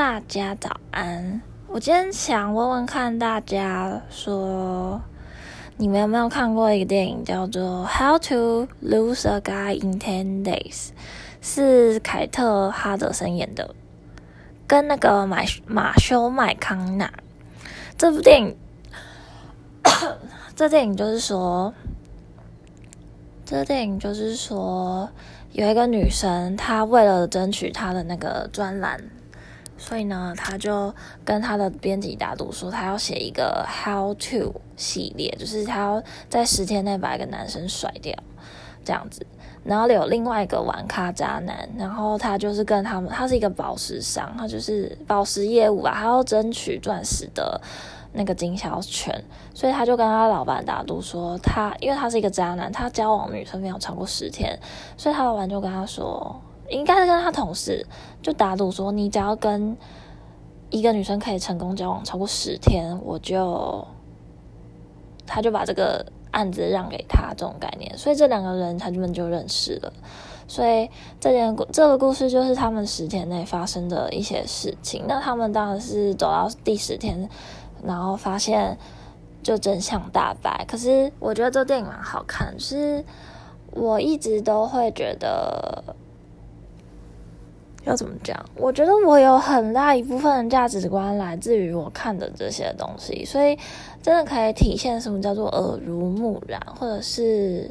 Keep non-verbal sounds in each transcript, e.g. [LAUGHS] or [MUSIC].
大家早安。我今天想问问看大家，说你们有没有看过一个电影叫做《How to Lose a Guy in Ten Days》，是凯特哈德森演的，跟那个马马修麦康纳。这部电影，[COUGHS] 这电影就是说，这电影就是说。有一个女生，她为了争取她的那个专栏，所以呢，他就跟他的编辑打赌说，他要写一个 How to 系列，就是他要在十天内把一个男生甩掉，这样子。然后有另外一个玩咖渣男，然后他就是跟他们，他是一个宝石商，他就是宝石业务啊，他要争取钻石的。那个经销权，所以他就跟他老板打赌说，他因为他是一个渣男，他交往女生没有超过十天，所以他老板就跟他说，应该是跟他同事就打赌说，你只要跟一个女生可以成功交往超过十天，我就，他就把这个案子让给他这种概念，所以这两个人他们就认识了，所以这件这个故事就是他们十天内发生的一些事情，那他们当然是走到第十天。然后发现就真相大白，可是我觉得这电影蛮好看，是我一直都会觉得要怎么讲？我觉得我有很大一部分的价值观来自于我看的这些东西，所以真的可以体现什么叫做耳濡目染，或者是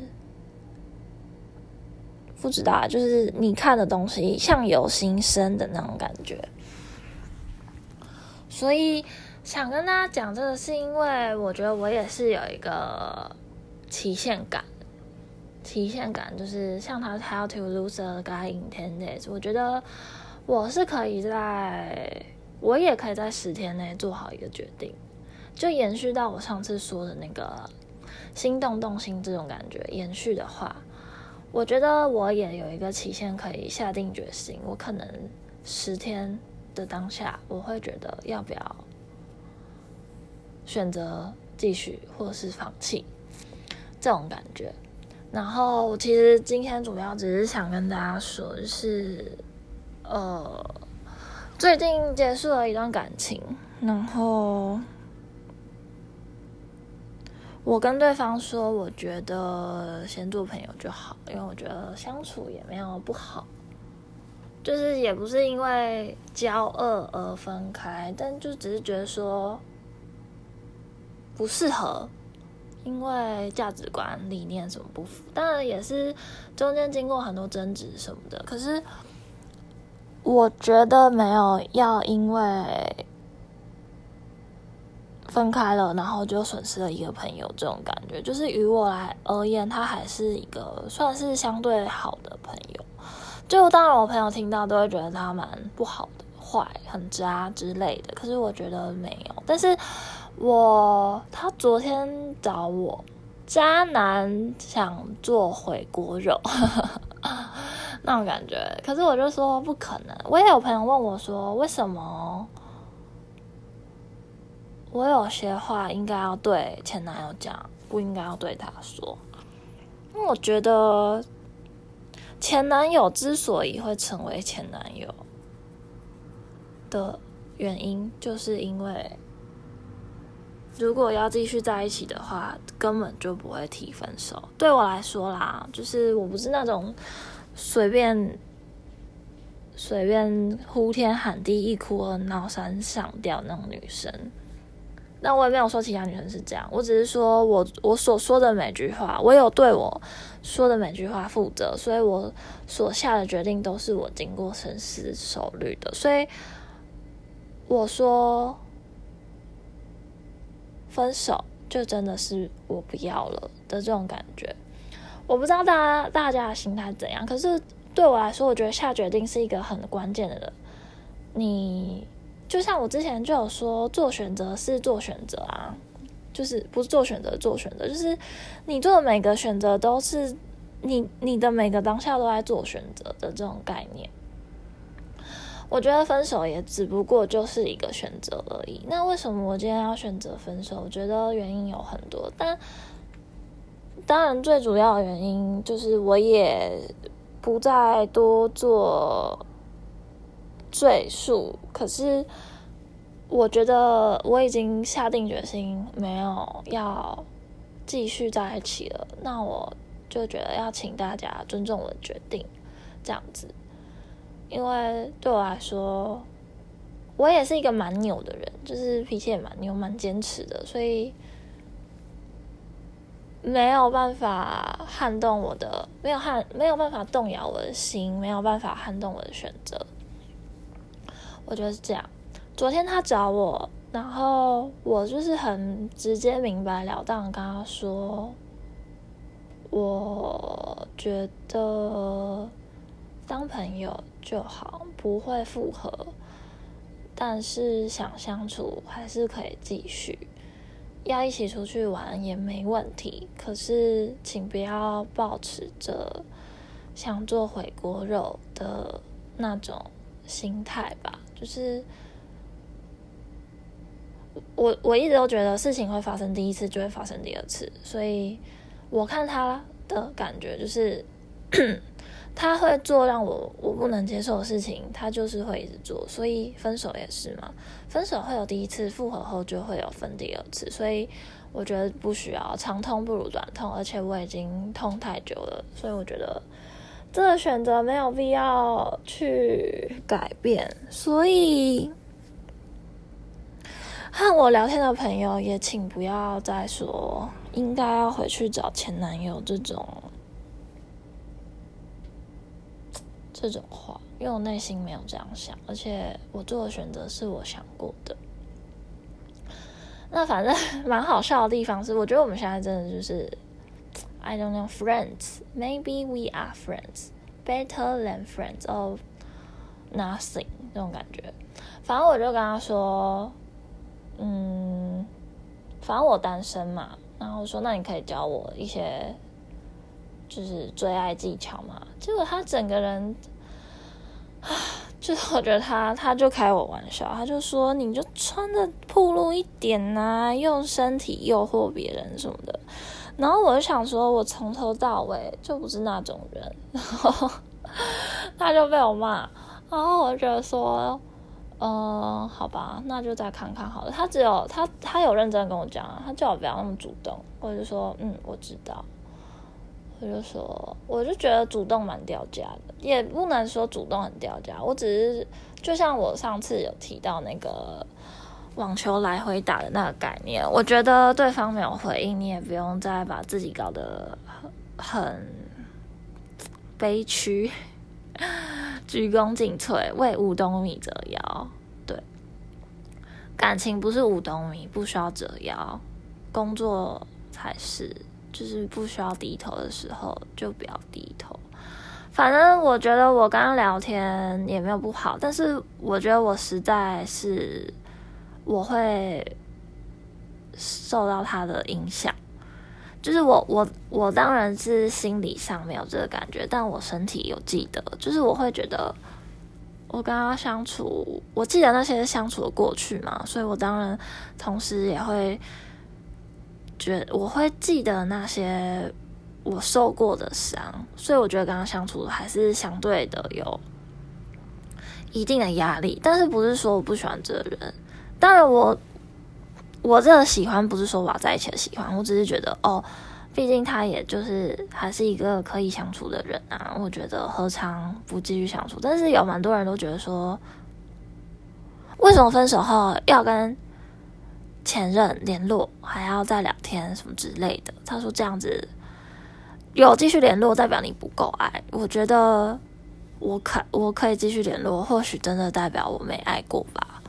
不知道，就是你看的东西相由心生的那种感觉，所以。想跟大家讲这个，是因为我觉得我也是有一个期限感。期限感就是像他 How to lose a guy in ten days，我觉得我是可以在，我也可以在十天内做好一个决定，就延续到我上次说的那个心动动心这种感觉。延续的话，我觉得我也有一个期限可以下定决心，我可能十天的当下，我会觉得要不要。选择继续或是放弃这种感觉，然后其实今天主要只是想跟大家说，就是呃最近结束了一段感情，然后我跟对方说，我觉得先做朋友就好，因为我觉得相处也没有不好，就是也不是因为交恶而分开，但就只是觉得说。不适合，因为价值观、理念什么不符，当然也是中间经过很多争执什么的。可是我觉得没有要因为分开了，然后就损失了一个朋友这种感觉。就是于我来而言，他还是一个算是相对好的朋友。就当然，我朋友听到都会觉得他蛮不好的、坏、很渣之类的。可是我觉得没有，但是。我他昨天找我，渣男想做回锅肉，[LAUGHS] 那种感觉。可是我就说不可能。我也有朋友问我说，为什么我有些话应该要对前男友讲，不应该要对他说？因为我觉得前男友之所以会成为前男友的原因，就是因为。如果要继续在一起的话，根本就不会提分手。对我来说啦，就是我不是那种随便随便呼天喊地、一哭二闹三上吊那种女生。但我也没有说其他女生是这样，我只是说我我所说的每句话，我有对我说的每句话负责，所以我所下的决定都是我经过深思熟虑的。所以我说。分手就真的是我不要了的这种感觉，我不知道大家大家的心态怎样。可是对我来说，我觉得下决定是一个很关键的。你就像我之前就有说，做选择是做选择啊，就是不是做选择做选择，就是你做的每个选择都是你你的每个当下都在做选择的这种概念。我觉得分手也只不过就是一个选择而已。那为什么我今天要选择分手？我觉得原因有很多，但当然最主要的原因就是我也不再多做赘述。可是我觉得我已经下定决心没有要继续在一起了，那我就觉得要请大家尊重我的决定，这样子。因为对我来说，我也是一个蛮扭的人，就是脾气也蛮扭、蛮坚持的，所以。没有办法撼动我的，没有撼，没有办法动摇我的心，没有办法撼动我的选择。我觉得是这样。昨天他找我，然后我就是很直接、明白了当跟他说，我觉得当朋友就好，不会复合，但是想相处还是可以继续。要一起出去玩也没问题，可是请不要保持着想做回锅肉的那种心态吧。就是我我一直都觉得事情会发生第一次就会发生第二次，所以我看他的感觉就是。他会做让我我不能接受的事情，他就是会一直做，所以分手也是嘛。分手会有第一次，复合后就会有分第二次，所以我觉得不需要长痛不如短痛，而且我已经痛太久了，所以我觉得这个选择没有必要去改变。所以和我聊天的朋友也请不要再说应该要回去找前男友这种。这种话，因为我内心没有这样想，而且我做的选择是我想过的。那反正蛮好笑的地方是，我觉得我们现在真的就是，I don't know friends, maybe we are friends, better than friends of nothing 那种感觉。反正我就跟他说，嗯，反正我单身嘛，然后说那你可以教我一些。就是追爱技巧嘛，结果他整个人，啊就是我觉得他他就开我玩笑，他就说你就穿的暴露一点呐，用身体诱惑别人什么的，然后我就想说，我从头到尾就不是那种人，然 [LAUGHS] 后他就被我骂，然后我就觉得说，嗯，好吧，那就再看看好了。他只有他他有认真跟我讲，他叫我不要那么主动，我就说，嗯，我知道。我就说，我就觉得主动蛮掉价的，也不能说主动很掉价。我只是就像我上次有提到那个网球来回打的那个概念，我觉得对方没有回应，你也不用再把自己搞得很悲屈，[LAUGHS] 鞠躬尽瘁，为五斗米折腰。对，感情不是五斗米，不需要折腰，工作才是。就是不需要低头的时候就不要低头。反正我觉得我刚刚聊天也没有不好，但是我觉得我实在是我会受到他的影响。就是我我我当然是心理上没有这个感觉，但我身体有记得。就是我会觉得我跟他相处，我记得那些相处的过去嘛，所以我当然同时也会。觉我会记得那些我受过的伤，所以我觉得跟他相处还是相对的有一定的压力。但是不是说我不喜欢这个人？当然，我我这个喜欢不是说我要在一起的喜欢，我只是觉得哦，毕竟他也就是还是一个可以相处的人啊。我觉得何尝不继续相处？但是有蛮多人都觉得说，为什么分手后要跟？前任联络还要再聊天什么之类的，他说这样子有继续联络代表你不够爱。我觉得我可我可以继续联络，或许真的代表我没爱过吧，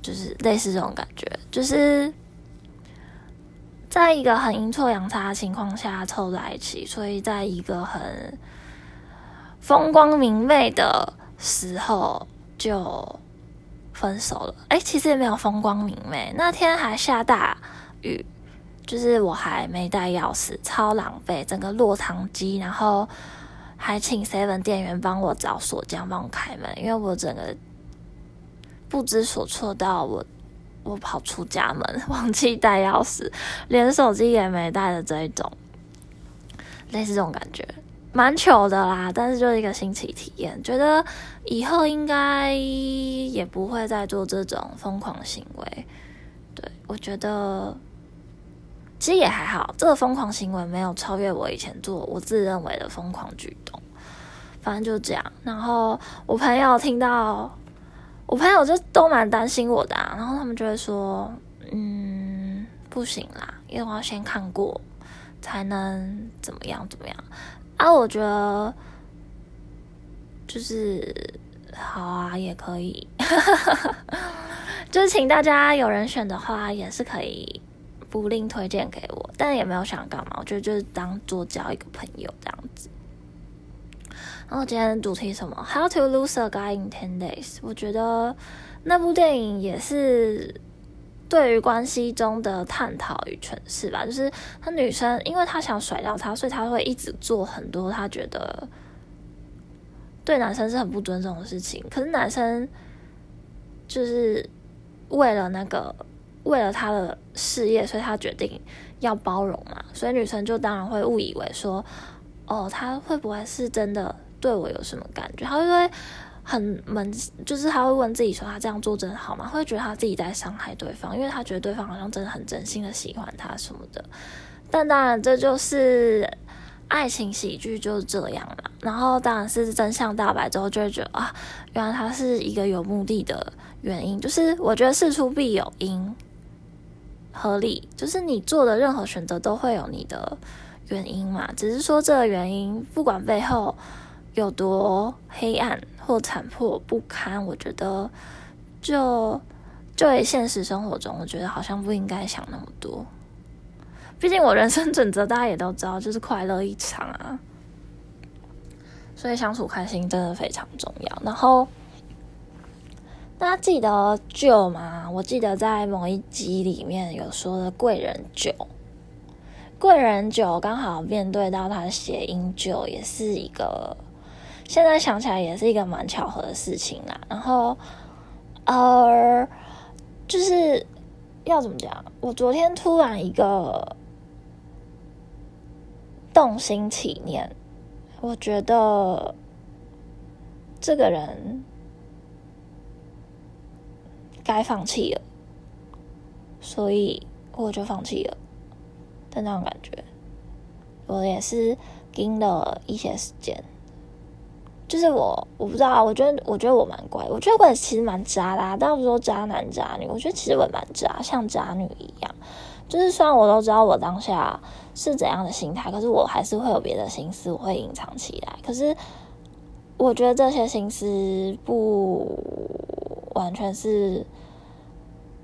就是类似这种感觉，就是在一个很阴错阳差的情况下凑在一起，所以在一个很风光明媚的时候就。分手了，哎，其实也没有风光明。媚，那天还下大雨，就是我还没带钥匙，超狼狈，整个落汤鸡，然后还请 seven 店员帮我找锁匠帮我开门，因为我整个不知所措到我我跑出家门，[LAUGHS] 忘记带钥匙，连手机也没带的这一种，类似这种感觉，蛮糗的啦，但是就是一个新奇体验，觉得以后应该也不会再做这种疯狂行为。对我觉得其实也还好，这个疯狂行为没有超越我以前做我自认为的疯狂举动。反正就这样，然后我朋友听到，我朋友就都蛮担心我的，然后他们就会说，嗯，不行啦，因为我要先看过，才能怎么样怎么样。啊，我觉得就是好啊，也可以，就是请大家有人选的话，也是可以不吝推荐给我，但也没有想干嘛，我觉得就是当做交一个朋友这样子。然后今天的主题什么？How to lose a guy in ten days？我觉得那部电影也是对于关系中的探讨与诠释吧。就是他女生，因为她想甩掉他，所以她会一直做很多她觉得对男生是很不尊重的事情。可是男生就是为了那个，为了他的事业，所以他决定要包容嘛。所以女生就当然会误以为说，哦，他会不会是真的？对我有什么感觉？他会会很闷，就是他会问自己说：“他这样做真的好吗？”会觉得他自己在伤害对方，因为他觉得对方好像真的很真心的喜欢他什么的。但当然，这就是爱情喜剧就是这样嘛。然后，当然是真相大白之后，就觉得啊，原来他是一个有目的的原因。就是我觉得事出必有因，合理。就是你做的任何选择都会有你的原因嘛。只是说这个原因，不管背后。有多黑暗或残破不堪，我觉得就就在现实生活中，我觉得好像不应该想那么多。毕竟我人生准则大家也都知道，就是快乐一场啊。所以相处开心真的非常重要。然后大家记得酒吗？我记得在某一集里面有说的贵人酒，贵人酒刚好面对到它的谐音酒，也是一个。现在想起来也是一个蛮巧合的事情啦。然后，呃，就是要怎么讲？我昨天突然一个动心起念，我觉得这个人该放弃了，所以我就放弃了的那种感觉。我也是盯了一些时间。就是我，我不知道，我觉得，我觉得我蛮乖，我觉得我其实蛮渣的，但不说渣男渣女，我觉得其实我蛮渣，像渣女一样。就是虽然我都知道我当下是怎样的心态，可是我还是会有别的心思，我会隐藏起来。可是我觉得这些心思不完全是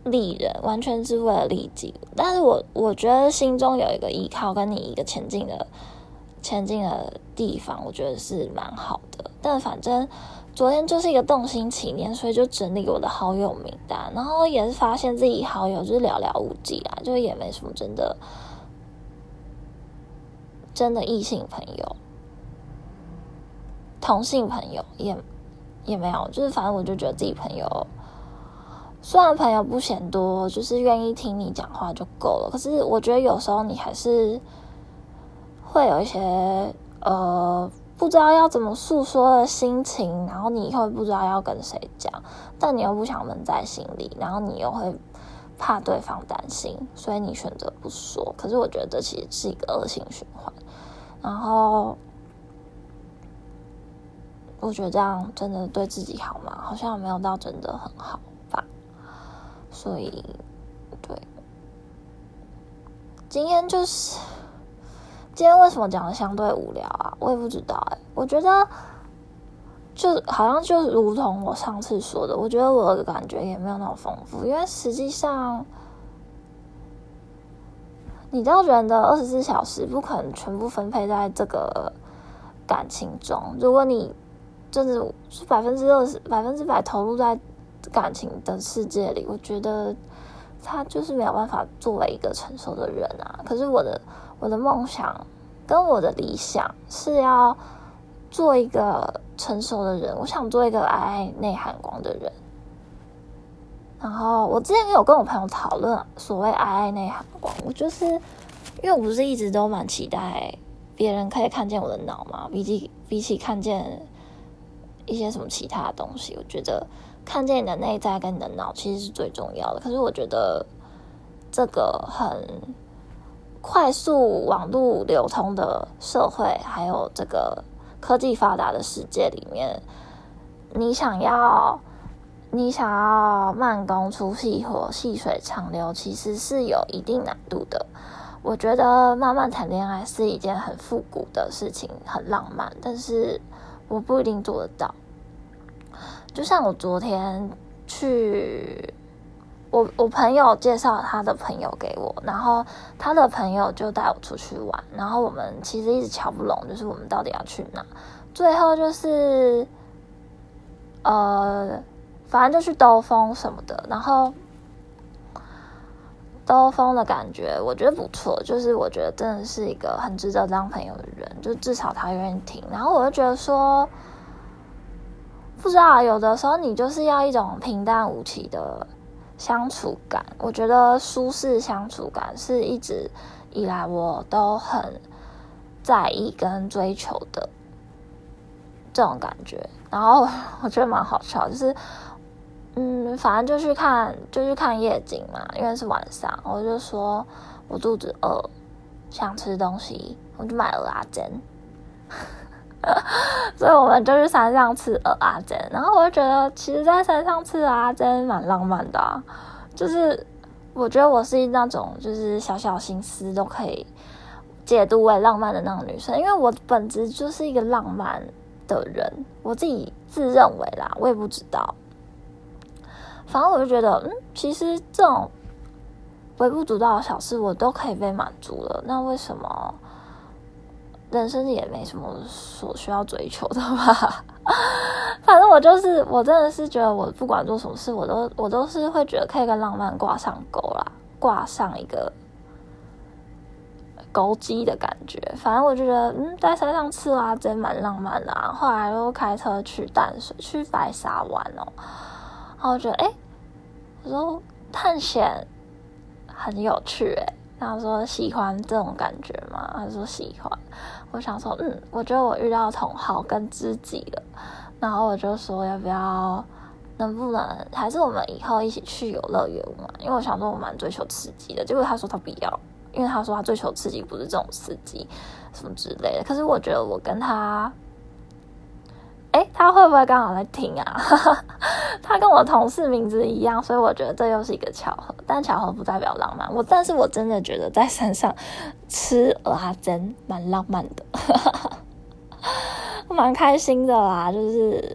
利人，完全是为了利己。但是我我觉得心中有一个依靠，跟你一个前进的。前进的地方，我觉得是蛮好的。但反正昨天就是一个动心起念，所以就整理我的好友名单，然后也是发现自己好友就是寥寥无几啦，就也没什么真的真的异性朋友，同性朋友也也没有。就是反正我就觉得自己朋友，虽然朋友不嫌多，就是愿意听你讲话就够了。可是我觉得有时候你还是。会有一些呃不知道要怎么诉说的心情，然后你会不知道要跟谁讲，但你又不想闷在心里，然后你又会怕对方担心，所以你选择不说。可是我觉得这其实是一个恶性循环，然后我觉得这样真的对自己好吗？好像没有到真的很好吧。所以，对，今天就是。今天为什么讲的相对无聊啊？我也不知道哎。我觉得就好像就如同我上次说的，我觉得我的感觉也没有那么丰富，因为实际上，你知道人的二十四小时不可能全部分配在这个感情中。如果你真的是百分之二十、百分之百投入在感情的世界里，我觉得他就是没有办法作为一个成熟的人啊。可是我的。我的梦想跟我的理想是要做一个成熟的人，我想做一个爱内涵光的人。然后我之前有跟我朋友讨论所谓爱爱内涵光，我就是因为我不是一直都蛮期待别人可以看见我的脑嘛，比起比起看见一些什么其他的东西，我觉得看见你的内在跟你的脑其实是最重要的。可是我觉得这个很快速网络流通的社会，还有这个科技发达的世界里面，你想要。你想要慢工出细活、细水长流，其实是有一定难度的。我觉得慢慢谈恋爱是一件很复古的事情，很浪漫，但是我不一定做得到。就像我昨天去，我我朋友介绍他的朋友给我，然后他的朋友就带我出去玩，然后我们其实一直瞧不拢，就是我们到底要去哪。最后就是，呃。反正就去兜风什么的，然后兜风的感觉我觉得不错，就是我觉得真的是一个很值得当朋友的人，就至少他愿意听。然后我就觉得说，不知道有的时候你就是要一种平淡无奇的相处感，我觉得舒适相处感是一直以来我都很在意跟追求的这种感觉。然后 [LAUGHS] 我觉得蛮好笑，就是。嗯，反正就去看，就去看夜景嘛，因为是晚上。我就说我肚子饿，想吃东西，我就买了阿珍。[LAUGHS] 所以我们就去山上吃鹅阿珍。然后我就觉得，其实，在山上吃阿珍蛮浪漫的。就是我觉得我是那种，就是小小心思都可以解读为浪漫的那种女生，因为我本质就是一个浪漫的人，我自己自认为啦，我也不知道。反正我就觉得，嗯，其实这种微不足道的小事，我都可以被满足了。那为什么人生也没什么所需要追求的吧？反正我就是，我真的是觉得，我不管做什么事，我都我都是会觉得可以跟浪漫挂上钩啦，挂上一个钩机的感觉。反正我就觉得，嗯，在山上吃啊，真蛮浪漫的。后来又开车去淡水，去白沙湾哦。然后觉得，哎，我说探险很有趣，哎，他说喜欢这种感觉吗？他说喜欢。我想说，嗯，我觉得我遇到同好跟知己了。然后我就说，要不要，能不能，还是我们以后一起去游乐园玩？因为我想说，我蛮追求刺激的。结果他说他不要，因为他说他追求刺激不是这种刺激，什么之类的。可是我觉得我跟他。哎，他会不会刚好在听啊？[LAUGHS] 他跟我同事名字一样，所以我觉得这又是一个巧合。但巧合不代表浪漫。我，但是我真的觉得在山上吃阿珍蛮浪漫的，[LAUGHS] 蛮开心的啦。就是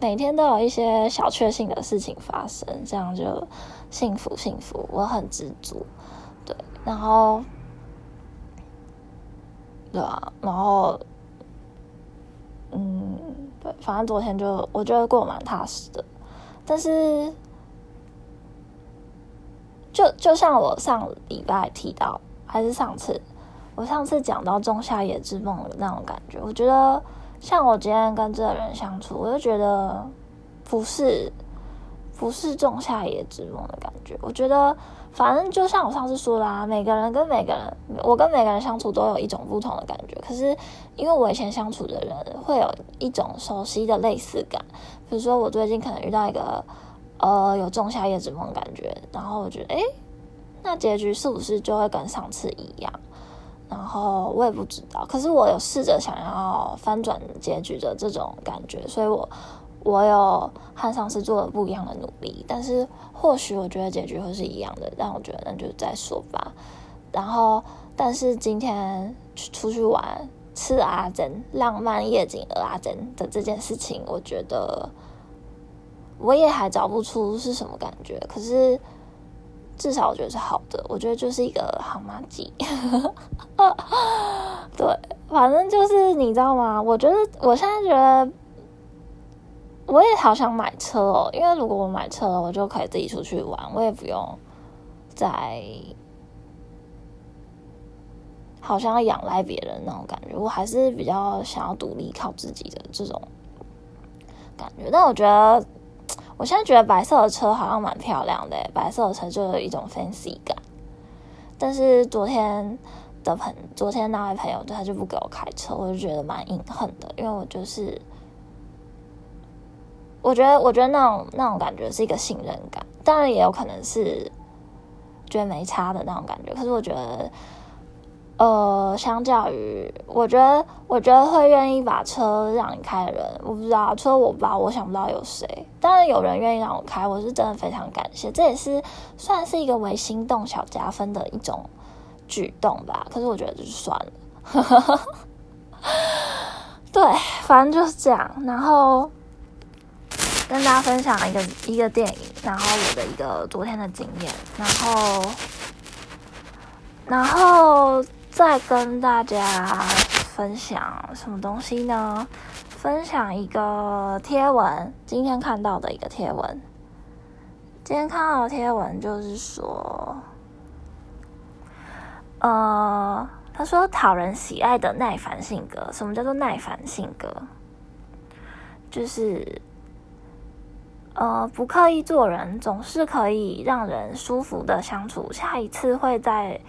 每天都有一些小确幸的事情发生，这样就幸福幸福。我很知足，对，然后对啊，然后嗯。反正昨天就我觉得过蛮踏实的，但是就就像我上礼拜提到，还是上次我上次讲到《仲夏夜之梦》的那种感觉，我觉得像我今天跟这个人相处，我就觉得不是不是《仲夏夜之梦》的感觉，我觉得。反正就像我上次说啦，每个人跟每个人，我跟每个人相处都有一种不同的感觉。可是因为我以前相处的人会有一种熟悉的类似感，比如说我最近可能遇到一个呃有仲夏夜之梦感觉，然后我觉得哎，那结局是不是就会跟上次一样？然后我也不知道，可是我有试着想要翻转结局的这种感觉，所以我。我有和上次做了不一样的努力，但是或许我觉得结局会是一样的，但我觉得那就再说吧。然后，但是今天出去玩吃阿珍浪漫夜景的阿珍的这件事情，我觉得我也还找不出是什么感觉。可是至少我觉得是好的，我觉得就是一个好妈鸡。[LAUGHS] 对，反正就是你知道吗？我觉得我现在觉得。我也好想买车哦，因为如果我买车了，我就可以自己出去玩，我也不用再好像要仰赖别人那种感觉。我还是比较想要独立靠自己的这种感觉。但我觉得，我现在觉得白色的车好像蛮漂亮的，白色的车就有一种 fancy 感。但是昨天。的朋，昨天那位朋友他就不给我开车，我就觉得蛮隐恨的，因为我就是，我觉得我觉得那种那种感觉是一个信任感，当然也有可能是觉得没差的那种感觉，可是我觉得。呃，相较于，我觉得，我觉得会愿意把车让你开的人，我不知道，除了我吧，我想不到有谁。当然有人愿意让我开，我是真的非常感谢，这也是算是一个为心动小加分的一种举动吧。可是我觉得就是算了，[LAUGHS] 对，反正就是这样。然后跟大家分享一个一个电影，然后我的一个昨天的经验，然后，然后。再跟大家分享什么东西呢？分享一个贴文，今天看到的一个贴文。今天看到的贴文就是说，呃，他说讨人喜爱的耐烦性格。什么叫做耐烦性格？就是，呃，不刻意做人，总是可以让人舒服的相处。下一次会在。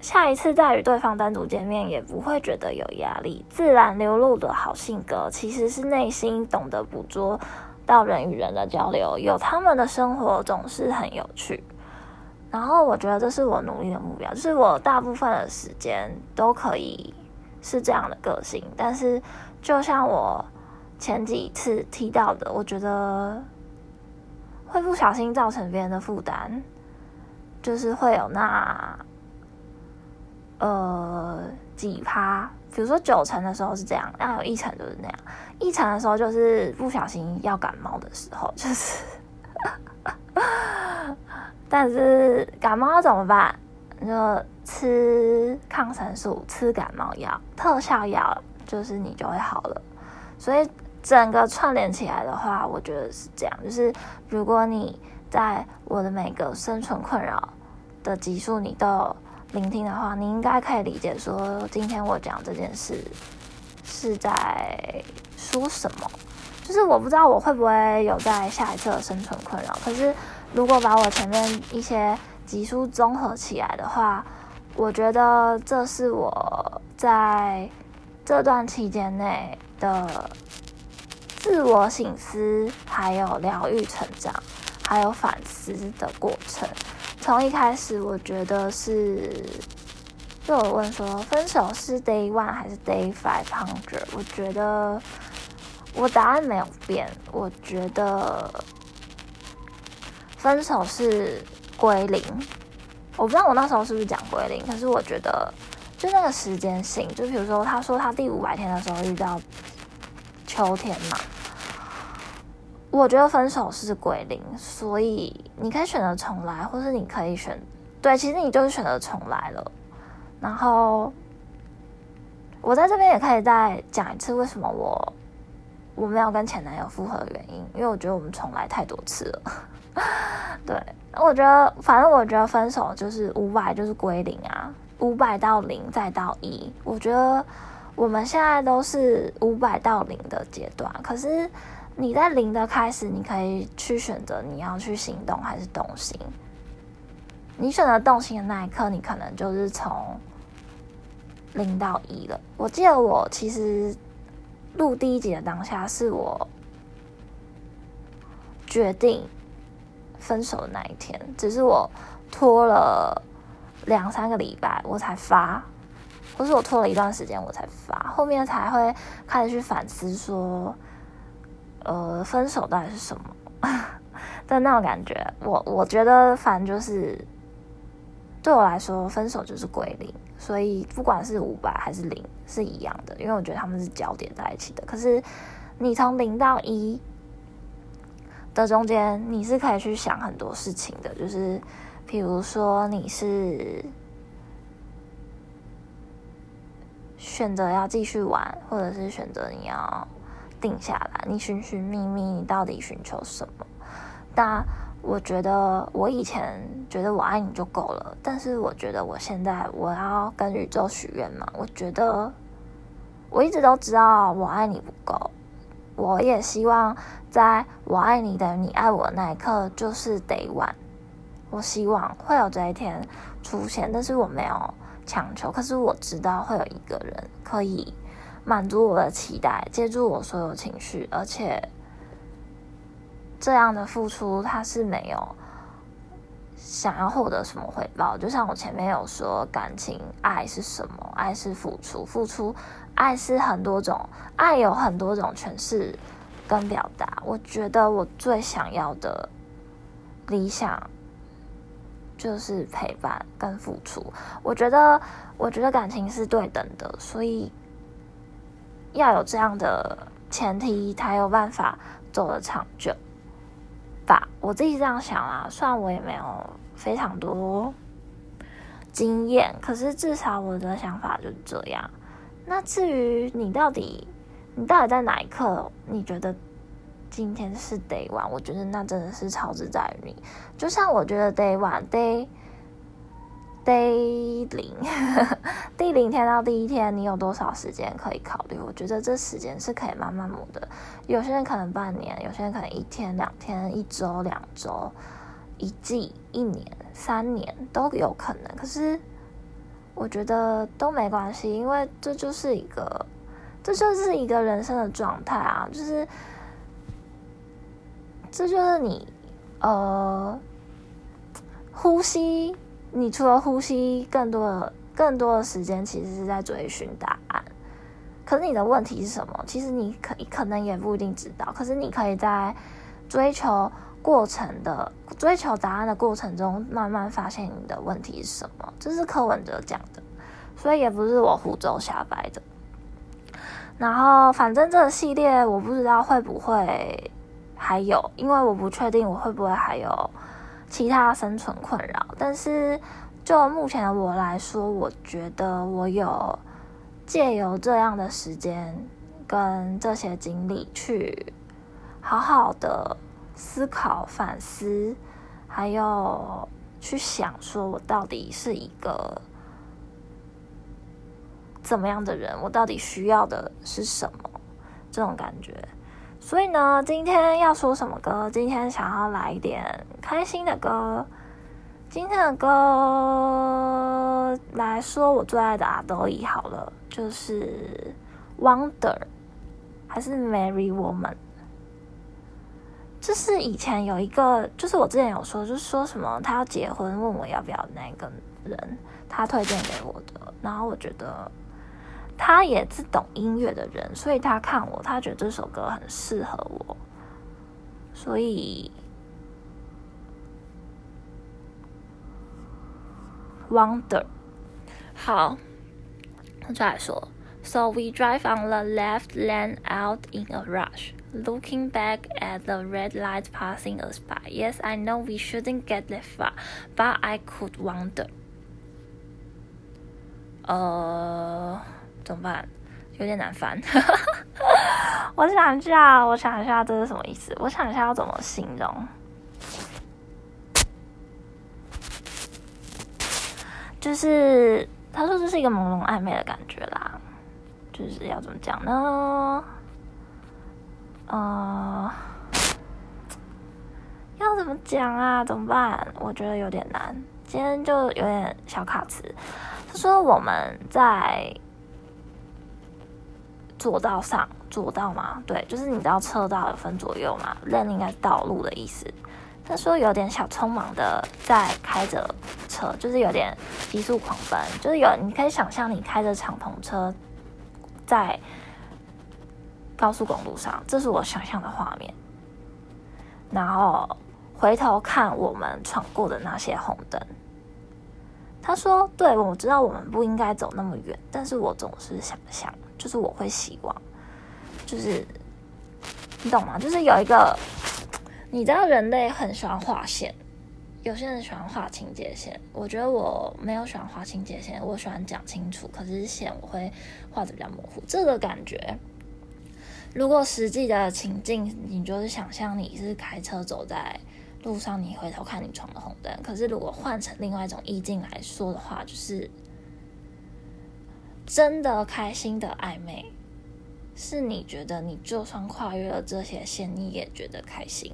下一次再与对方单独见面，也不会觉得有压力，自然流露的好性格，其实是内心懂得捕捉到人与人的交流，有他们的生活总是很有趣。然后我觉得这是我努力的目标，就是我大部分的时间都可以是这样的个性。但是就像我前几次提到的，我觉得会不小心造成别人的负担，就是会有那。呃，几趴，比如说九成的时候是这样，然后有一成就是那样，一成的时候就是不小心要感冒的时候，就是，[LAUGHS] 但是感冒怎么办？就吃抗生素，吃感冒药，特效药，就是你就会好了。所以整个串联起来的话，我觉得是这样，就是如果你在我的每个生存困扰的集数，你都。聆听的话，你应该可以理解说，今天我讲这件事是在说什么。就是我不知道我会不会有在下一次的生存困扰。可是如果把我前面一些集数综合起来的话，我觉得这是我在这段期间内的自我醒思，还有疗愈成长，还有反思的过程。从一开始，我觉得是，就我问说，分手是 day one 还是 day five hundred？我觉得我答案没有变，我觉得分手是归零。我不知道我那时候是不是讲归零，可是我觉得就那个时间性，就比如说他说他第五百天的时候遇到秋天嘛。我觉得分手是归零，所以你可以选择重来，或是你可以选对，其实你就是选择重来了。然后我在这边也可以再讲一次，为什么我我没有跟前男友复合的原因，因为我觉得我们重来太多次了。对，我觉得反正我觉得分手就是五百就是归零啊，五百到零再到一，我觉得我们现在都是五百到零的阶段，可是。你在零的开始，你可以去选择你要去行动还是动心。你选择动心的那一刻，你可能就是从零到一了。我记得我其实录第一集的当下，是我决定分手的那一天，只是我拖了两三个礼拜我才发，或是我拖了一段时间我才发，后面才会开始去反思说。呃，分手到底是什么 [LAUGHS] 的那种感觉？我我觉得，反正就是对我来说，分手就是归零。所以不管是五百还是零，是一样的，因为我觉得他们是交叠在一起的。可是你从零到一的中间，你是可以去想很多事情的。就是比如说，你是选择要继续玩，或者是选择你要。定下来，你寻寻觅觅，你到底寻求什么？但我觉得，我以前觉得我爱你就够了，但是我觉得我现在我要跟宇宙许愿嘛。我觉得我一直都知道我爱你不够，我也希望在我爱你的你爱我那一刻就是得晚。我希望会有这一天出现，但是我没有强求，可是我知道会有一个人可以满足我的期待，接住我所有情绪，而且这样的付出他是没有想要获得什么回报。就像我前面有说，感情爱是什么？爱是付出，付出爱是很多种，爱有很多种诠释跟表达。我觉得我最想要的理想。就是陪伴跟付出，我觉得，我觉得感情是对等的，所以要有这样的前提，才有办法走得长久吧。我自己这样想啊，虽然我也没有非常多经验，可是至少我的想法就是这样。那至于你到底，你到底在哪一刻，你觉得？今天是 day one，我觉得那真的是超自在于你。就像我觉得 day one day day 零 [LAUGHS] 第零天到第一天，你有多少时间可以考虑？我觉得这时间是可以慢慢磨的。有些人可能半年，有些人可能一天、两天、一周、两周、一季、一年、三年都有可能。可是我觉得都没关系，因为这就是一个，这就是一个人生的状态啊，就是。这就是你，呃，呼吸。你除了呼吸，更多的、更多的时间其实是在追寻答案。可是你的问题是什么？其实你可可能也不一定知道。可是你可以在追求过程的、追求答案的过程中，慢慢发现你的问题是什么。这是柯文哲讲的，所以也不是我胡诌瞎掰的。然后，反正这个系列我不知道会不会。还有，因为我不确定我会不会还有其他生存困扰，但是就目前的我来说，我觉得我有借由这样的时间跟这些经历，去好好的思考、反思，还有去想，说我到底是一个怎么样的人，我到底需要的是什么，这种感觉。所以呢，今天要说什么歌？今天想要来一点开心的歌。今天的歌来说，我最爱的阿德伊好了，就是《Wonder》还是《Marry Woman》？这是以前有一个，就是我之前有说，就是说什么他要结婚，问我要不要那个人，他推荐给我的，然后我觉得。他也是懂音乐的人，所以他看我，他觉得这首歌很适合我，所以《Wonder》好，再来说。So we drive on the left lane out in a rush, looking back at the red light passing us by. Yes, I know we shouldn't get that far, but I could wonder. 呃。怎么办？有点难翻。[LAUGHS] 我想一下，我想一下，这是什么意思？我想一下要怎么形容。就是他说这是一个朦胧暧昧的感觉啦。就是要怎么讲呢？呃，要怎么讲啊？怎么办？我觉得有点难。今天就有点小卡词。他说我们在。左道上，左道嘛，对，就是你知道车道有分左右嘛，lane 应该是道路的意思。他说有点小匆忙的在开着车，就是有点急速狂奔，就是有你可以想象你开着敞篷车在高速公路上，这是我想象的画面。然后回头看我们闯过的那些红灯，他说：“对，我知道我们不应该走那么远，但是我总是想象。”就是我会希望，就是你懂吗？就是有一个，你知道人类很喜欢画线，有些人喜欢画情节线。我觉得我没有喜欢画情节线，我喜欢讲清楚。可是线我会画的比较模糊。这个感觉，如果实际的情境，你就是想象你是开车走在路上，你回头看你闯的红灯。可是如果换成另外一种意境来说的话，就是。真的开心的暧昧，是你觉得你就算跨越了这些线，你也觉得开心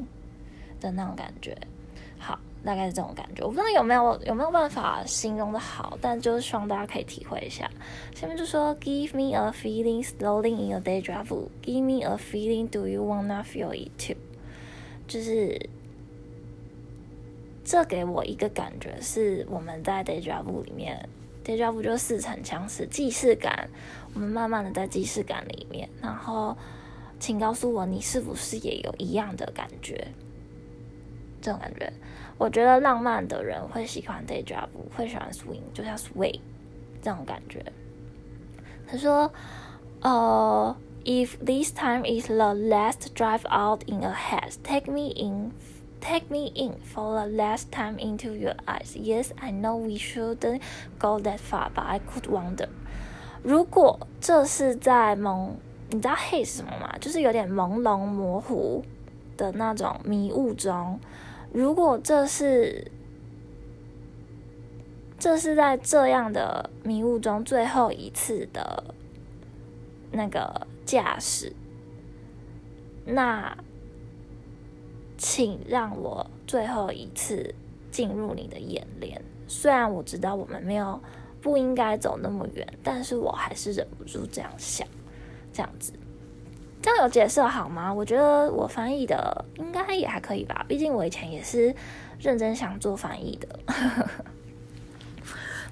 的那种感觉。好，大概是这种感觉。我不知道有没有有没有办法形容的好，但就是希望大家可以体会一下。下面就说，Give me a feeling, slowing in a deja vu. Give me a feeling, do you wanna feel it too？就是这给我一个感觉，是我们在 day drive 里面，deja vu 就是似曾相识，既视感。我们慢慢的在既视感里面，然后。请告诉我，你是不是也有一样的感觉？这种感觉，我觉得浪漫的人会喜欢 day job，会喜欢 swing，就像 sway 这种感觉。他说：“呃，If this time is the last drive out in a haze, take me in, take me in for the last time into your eyes. Yes, I know we shouldn't go that far, but I could wonder，如果这是在蒙。”你知道黑是什么吗？就是有点朦胧模糊的那种迷雾中。如果这是这是在这样的迷雾中最后一次的那个驾驶，那请让我最后一次进入你的眼帘。虽然我知道我们没有不应该走那么远，但是我还是忍不住这样想。这样子，这样有解释好吗？我觉得我翻译的应该也还可以吧，毕竟我以前也是认真想做翻译的。[LAUGHS]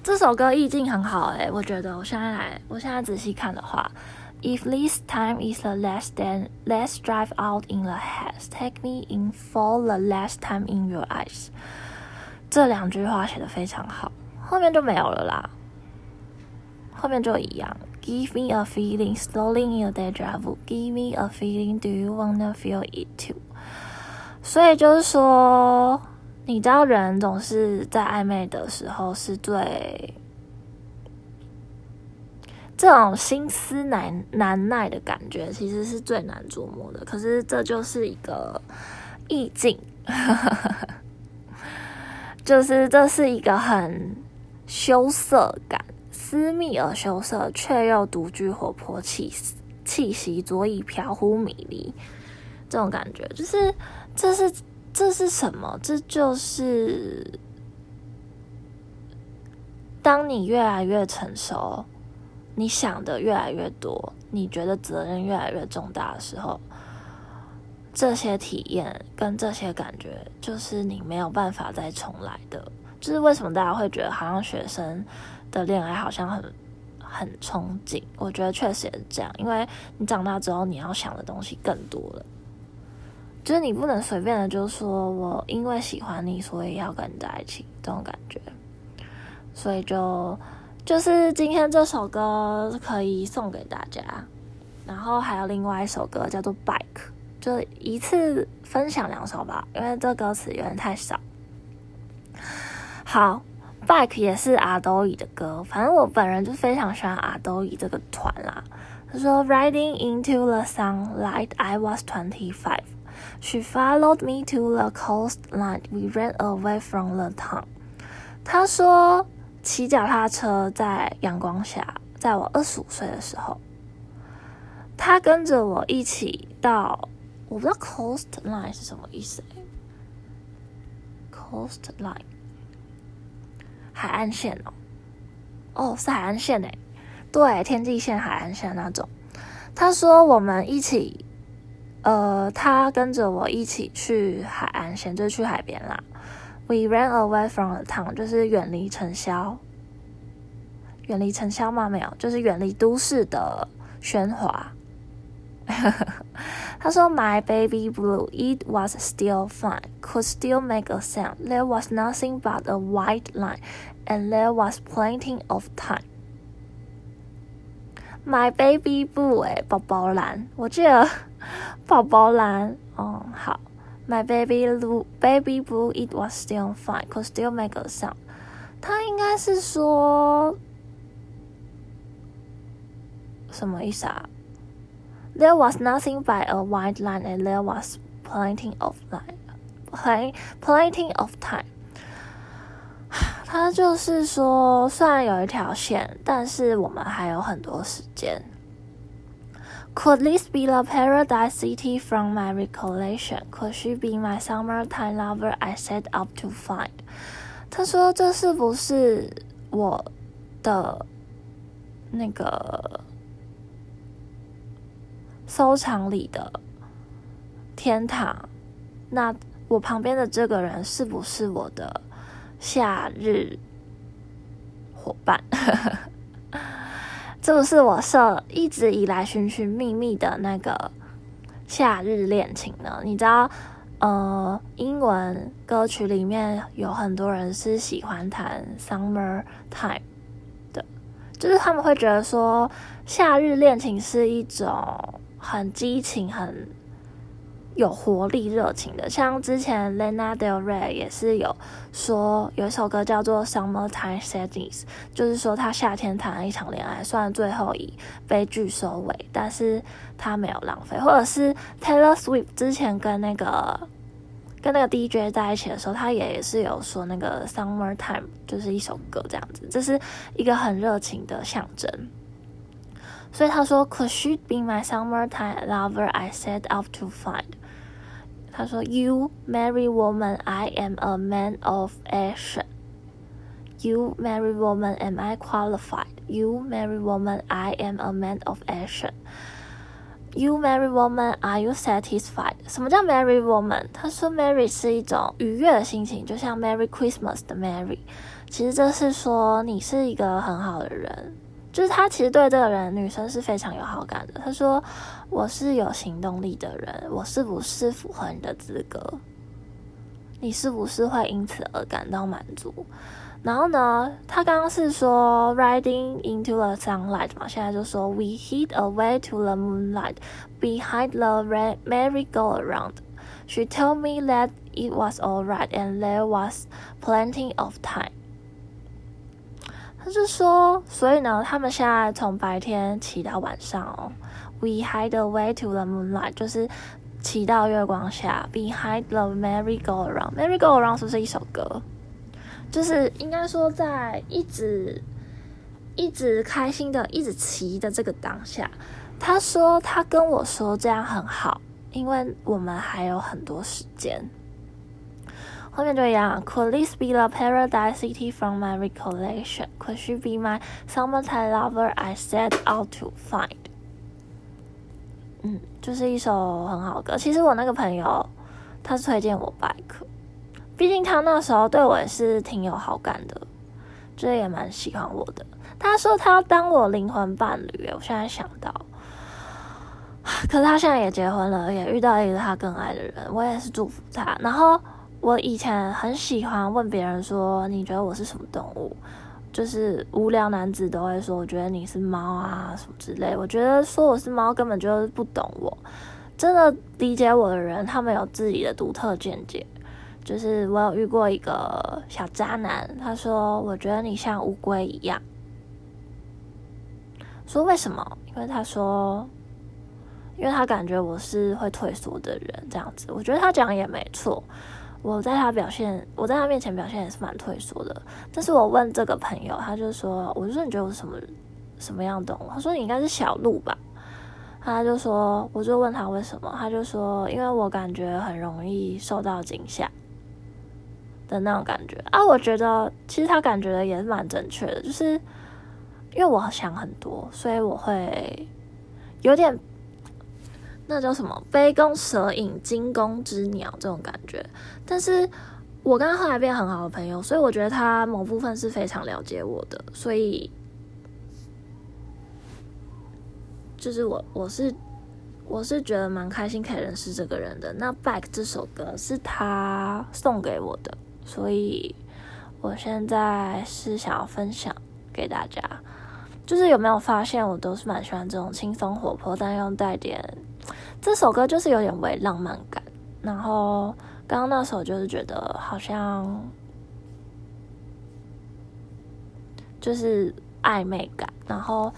这首歌意境很好诶，我觉得我现在来，我现在仔细看的话 ，If this time is the last, then let's drive out in the haze. Take me in for the last time in your eyes。这两句话写的非常好，后面就没有了啦，后面就一样。Give me a feeling, slowing in a deja vu. Give me a feeling, do you wanna feel it too? 所以就是说，你知道，人总是在暧昧的时候是最 这种心思难难耐的感觉，其实是最难琢磨的。可是这就是一个意境，[LAUGHS] 就是这是一个很羞涩感。私密而羞涩，却又独具活泼气息气息，足以飘忽迷离。这种感觉，就是这是这是什么？这就是当你越来越成熟，你想的越来越多，你觉得责任越来越重大的时候，这些体验跟这些感觉，就是你没有办法再重来的。就是为什么大家会觉得好像学生？的恋爱好像很很憧憬，我觉得确实也是这样，因为你长大之后你要想的东西更多了，就是你不能随便的就说我因为喜欢你所以要跟你在一起这种感觉，所以就就是今天这首歌可以送给大家，然后还有另外一首歌叫做《Bike》，就一次分享两首吧，因为这歌词有点太少。好。Bike 也是阿兜伊的歌，反正我本人就非常喜欢阿兜伊这个团啦。他说：“Riding into the sunlight, I was twenty-five. She followed me to the coastline. We ran away from the town.” 他说：“骑脚踏车在阳光下，在我二十五岁的时候，他跟着我一起到……我不知道 coastline 是什么意思？coastline。”海岸线哦，哦，是海岸线诶，对，天际线、海岸线那种。他说我们一起，呃，他跟着我一起去海岸线，就是去海边啦。We ran away from the town，就是远离尘嚣。远离尘嚣吗？没有，就是远离都市的喧哗。他说：“My baby [LAUGHS] blue, it was still fine, could still make a sound. There was nothing but a white line, and there was plenty of time.” My baby blue，哎，宝宝蓝，我记得宝宝蓝，哦，好。 [LAUGHS] My baby blue, baby blue, it was still fine, could still make a sound. 他应该是说什么意思啊？There was nothing but a white line, and there was plenty of line, plenty of time. 他就是说，虽然有一条线，但是我们还有很多时间。 Could this be the paradise city from my recollection? Could she be my summertime lover I set up to find? 他说：“这是不是我的那个收藏里的天堂？那我旁边的这个人是不是我的夏日伙伴？”是不是我设一直以来寻寻觅觅的那个夏日恋情呢？你知道，呃，英文歌曲里面有很多人是喜欢弹 summer time 的，就是他们会觉得说夏日恋情是一种很激情、很。有活力、热情的，像之前 Lena Del Rey 也是有说有一首歌叫做《Summertime Sadness》，就是说他夏天谈了一场恋爱，虽然最后以悲剧收尾，但是他没有浪费。或者是 Taylor Swift 之前跟那个跟那个 DJ 在一起的时候，他也是有说那个《Summertime》就是一首歌这样子，这是一个很热情的象征。所以他说：“Could she be my summertime lover? I set out to find。”他说：“You marry woman, I am a man of action. You marry woman, am I qualified? You marry woman, I am a man of action. You marry woman, are you satisfied？什么叫 marry woman？他说 marry 是一种愉悦的心情，就像 Merry Christmas 的 Merry。其实这是说你是一个很好的人。” 就是他其实对这个人女生是非常有好感的。他说：“我是有行动力的人，我是不是符合你的资格？你是不是会因此而感到满足？”然后呢，他刚刚是说 “riding into the sunlight” 嘛，现在就说 “we hid away to the moonlight behind the merry go around.。She told me that it was all right and there was plenty of time. 他就说，所以呢，他们现在从白天骑到晚上哦。We hide away to the moonlight，就是骑到月光下。Behind the merry go around，merry go around 是不是一首歌？就是应该说，在一直一直开心的一直骑的这个当下，他说他跟我说这样很好，因为我们还有很多时间。后面就一样，Could this be the paradise city from my recollection? Could she be my summertime lover I set out to find? 嗯，就是一首很好歌。其实我那个朋友，他是推荐我拜课，毕竟他那时候对我也是挺有好感的，就也蛮喜欢我的。他说他要当我灵魂伴侣，我现在想到，[SIGHS] 可是他现在也结婚了，也遇到一个他更爱的人，我也是祝福他。然后。我以前很喜欢问别人说：“你觉得我是什么动物？”就是无聊男子都会说：“我觉得你是猫啊，什么之类。”我觉得说我是猫根本就不懂我。真的理解我的人，他们有自己的独特见解。就是我有遇过一个小渣男，他说：“我觉得你像乌龟一样。”说为什么？因为他说，因为他感觉我是会退缩的人，这样子。我觉得他讲也没错。我在他表现，我在他面前表现也是蛮退缩的。但是我问这个朋友，他就说：“我就说你觉得我什么什么样动物？”他说：“你应该是小鹿吧。”他就说：“我就问他为什么？”他就说：“因为我感觉很容易受到惊吓的那种感觉啊。”我觉得其实他感觉的也是蛮正确的，就是因为我想很多，所以我会有点。那叫什么“杯弓蛇影，惊弓之鸟”这种感觉，但是我跟他后来变很好的朋友，所以我觉得他某部分是非常了解我的，所以就是我我是我是觉得蛮开心可以认识这个人的。那《Back》这首歌是他送给我的，所以我现在是想要分享给大家。就是有没有发现，我都是蛮喜欢这种轻松活泼，但又带点。这首歌就是有点微浪漫感，然后刚刚那首就是觉得好像就是暧昧感，然后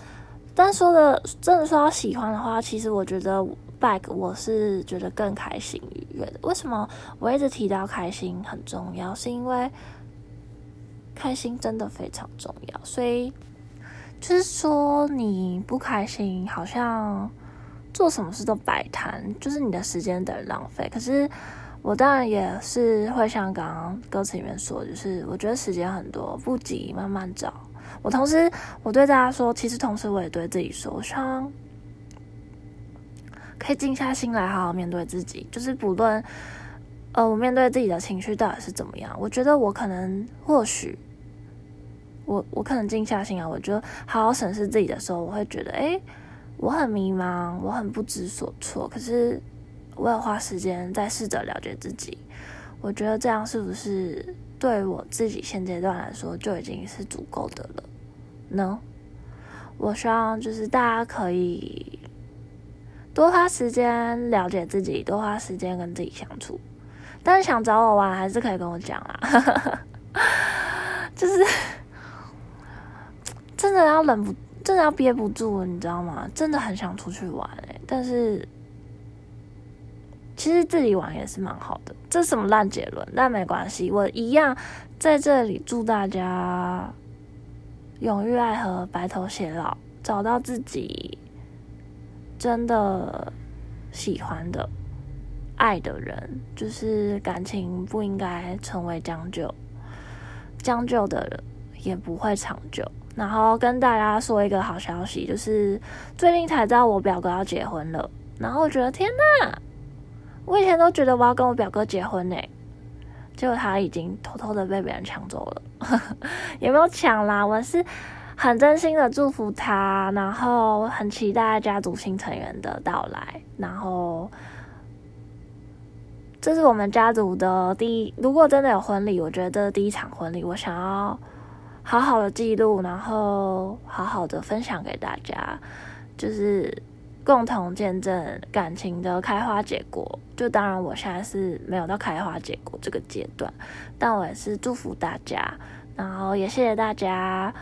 但说的真的说要喜欢的话，其实我觉得 back 我是觉得更开心愉悦的。为什么我一直提到开心很重要？是因为开心真的非常重要，所以就是说你不开心好像。做什么事都摆摊，就是你的时间等于浪费。可是我当然也是会像刚刚歌词里面说，就是我觉得时间很多，不急，慢慢找。我同时我对大家说，其实同时我也对自己说，我希望可以静下心来，好好面对自己。就是不论呃我面对自己的情绪到底是怎么样，我觉得我可能或许。我我可能静下心来，我就好好审视自己的时候，我会觉得，哎，我很迷茫，我很不知所措。可是我有花时间在试着了解自己，我觉得这样是不是对我自己现阶段来说就已经是足够的了呢？我希望就是大家可以多花时间了解自己，多花时间跟自己相处。但是想找我玩，还是可以跟我讲啦，[LAUGHS] 就是。[LAUGHS] 真的要忍不，真的要憋不住，你知道吗？真的很想出去玩哎，但是其实自己玩也是蛮好的。这什么烂结论？但没关系，我一样在这里祝大家永浴爱河，白头偕老，找到自己真的喜欢的爱的人。就是感情不应该成为将就，将就的人也不会长久。然后跟大家说一个好消息，就是最近才知道我表哥要结婚了。然后我觉得天呐，我以前都觉得我要跟我表哥结婚呢，结果他已经偷偷的被别人抢走了。[LAUGHS] 有没有抢啦？我是很真心的祝福他，然后很期待家族新成员的到来。然后这是我们家族的第一，如果真的有婚礼，我觉得第一场婚礼，我想要。好好的记录，然后好好的分享给大家，就是共同见证感情的开花结果。就当然我现在是没有到开花结果这个阶段，但我也是祝福大家，然后也谢谢大家，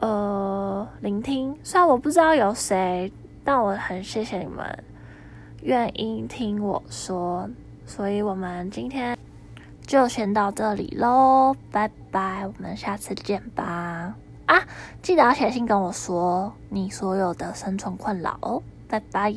呃，聆听。虽然我不知道有谁，但我很谢谢你们愿意听我说，所以我们今天。就先到这里喽，拜拜，我们下次见吧！啊，记得要写信跟我说你所有的生存困扰哦，拜拜。